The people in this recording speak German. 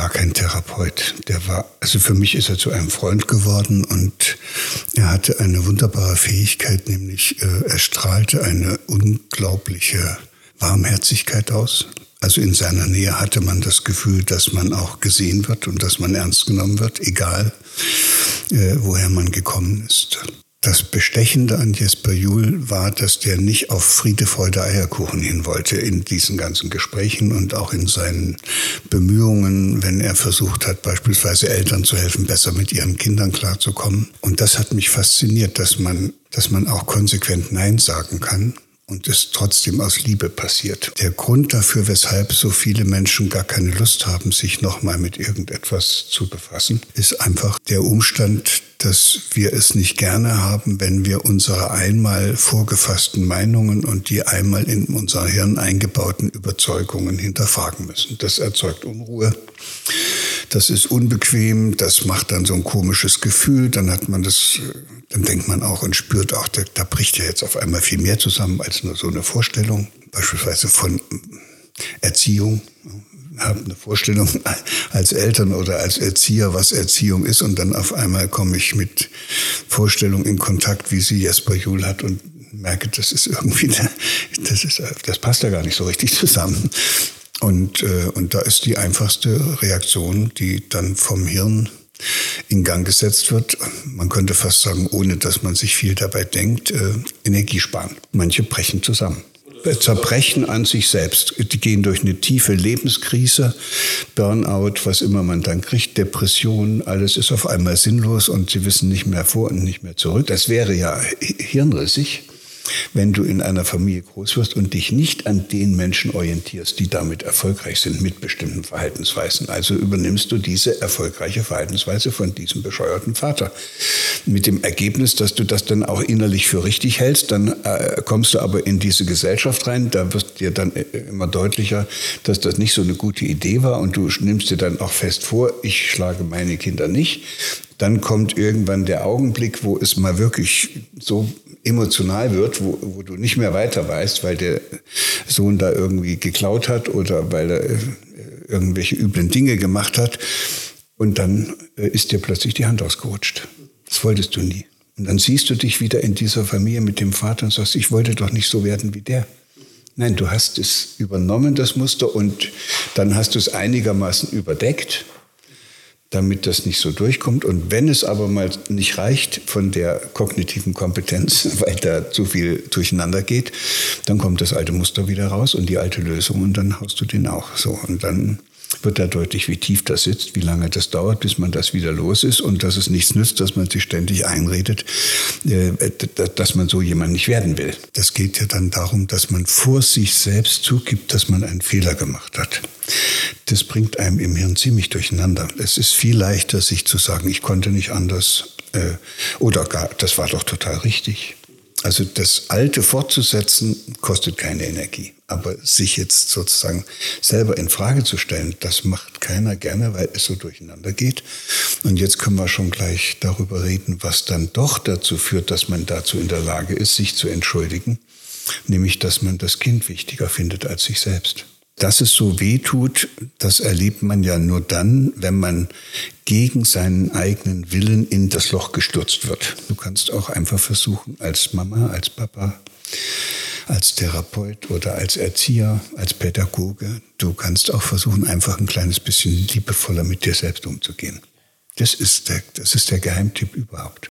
war kein Therapeut. Der war, also für mich ist er zu einem Freund geworden und er hatte eine wunderbare Fähigkeit, nämlich äh, er strahlte eine unglaubliche Warmherzigkeit aus. Also in seiner Nähe hatte man das Gefühl, dass man auch gesehen wird und dass man ernst genommen wird, egal äh, woher man gekommen ist. Das Bestechende an Jesper Juhl war, dass der nicht auf Friede, Freude, Eierkuchen hin wollte in diesen ganzen Gesprächen und auch in seinen Bemühungen, wenn er versucht hat, beispielsweise Eltern zu helfen, besser mit ihren Kindern klarzukommen. Und das hat mich fasziniert, dass man, dass man auch konsequent Nein sagen kann und es trotzdem aus Liebe passiert. Der Grund dafür, weshalb so viele Menschen gar keine Lust haben, sich nochmal mit irgendetwas zu befassen, ist einfach der Umstand, dass wir es nicht gerne haben, wenn wir unsere einmal vorgefassten Meinungen und die einmal in unser Hirn eingebauten Überzeugungen hinterfragen müssen. Das erzeugt Unruhe. Das ist unbequem, das macht dann so ein komisches Gefühl, dann hat man das, dann denkt man auch und spürt auch, da, da bricht ja jetzt auf einmal viel mehr zusammen als nur so eine Vorstellung, beispielsweise von Erziehung habe eine Vorstellung als Eltern oder als Erzieher, was Erziehung ist. Und dann auf einmal komme ich mit Vorstellungen in Kontakt, wie sie Jesper Juhl hat und merke, das ist irgendwie, das, ist, das passt ja gar nicht so richtig zusammen. Und, äh, und da ist die einfachste Reaktion, die dann vom Hirn in Gang gesetzt wird. Man könnte fast sagen, ohne dass man sich viel dabei denkt, äh, Energie sparen. Manche brechen zusammen. Zerbrechen an sich selbst. Die gehen durch eine tiefe Lebenskrise, Burnout, was immer man dann kriegt, Depression, alles ist auf einmal sinnlos und sie wissen nicht mehr vor und nicht mehr zurück. Das wäre ja hirnrissig wenn du in einer Familie groß wirst und dich nicht an den Menschen orientierst, die damit erfolgreich sind mit bestimmten Verhaltensweisen. Also übernimmst du diese erfolgreiche Verhaltensweise von diesem bescheuerten Vater. Mit dem Ergebnis, dass du das dann auch innerlich für richtig hältst, dann äh, kommst du aber in diese Gesellschaft rein, da wird dir dann äh, immer deutlicher, dass das nicht so eine gute Idee war und du nimmst dir dann auch fest vor, ich schlage meine Kinder nicht. Dann kommt irgendwann der Augenblick, wo es mal wirklich so emotional wird, wo, wo du nicht mehr weiter weißt, weil der Sohn da irgendwie geklaut hat oder weil er äh, irgendwelche üblen Dinge gemacht hat. Und dann äh, ist dir plötzlich die Hand ausgerutscht. Das wolltest du nie. Und dann siehst du dich wieder in dieser Familie mit dem Vater und sagst, ich wollte doch nicht so werden wie der. Nein, du hast es übernommen, das Muster, und dann hast du es einigermaßen überdeckt damit das nicht so durchkommt. Und wenn es aber mal nicht reicht von der kognitiven Kompetenz, weil da zu viel durcheinander geht, dann kommt das alte Muster wieder raus und die alte Lösung und dann haust du den auch so. Und dann wird da deutlich, wie tief das sitzt, wie lange das dauert, bis man das wieder los ist und dass es nichts nützt, dass man sich ständig einredet, äh, dass man so jemand nicht werden will. Das geht ja dann darum, dass man vor sich selbst zugibt, dass man einen Fehler gemacht hat. Das bringt einem im Hirn ziemlich durcheinander. Es ist viel leichter, sich zu sagen, ich konnte nicht anders äh, oder gar, das war doch total richtig. Also das Alte fortzusetzen kostet keine Energie. Aber sich jetzt sozusagen selber in Frage zu stellen, das macht keiner gerne, weil es so durcheinander geht. Und jetzt können wir schon gleich darüber reden, was dann doch dazu führt, dass man dazu in der Lage ist, sich zu entschuldigen. Nämlich, dass man das Kind wichtiger findet als sich selbst. Dass es so weh tut, das erlebt man ja nur dann, wenn man gegen seinen eigenen Willen in das Loch gestürzt wird. Du kannst auch einfach versuchen, als Mama, als Papa, als Therapeut oder als Erzieher, als Pädagoge, du kannst auch versuchen, einfach ein kleines bisschen liebevoller mit dir selbst umzugehen. Das ist der, das ist der Geheimtipp überhaupt.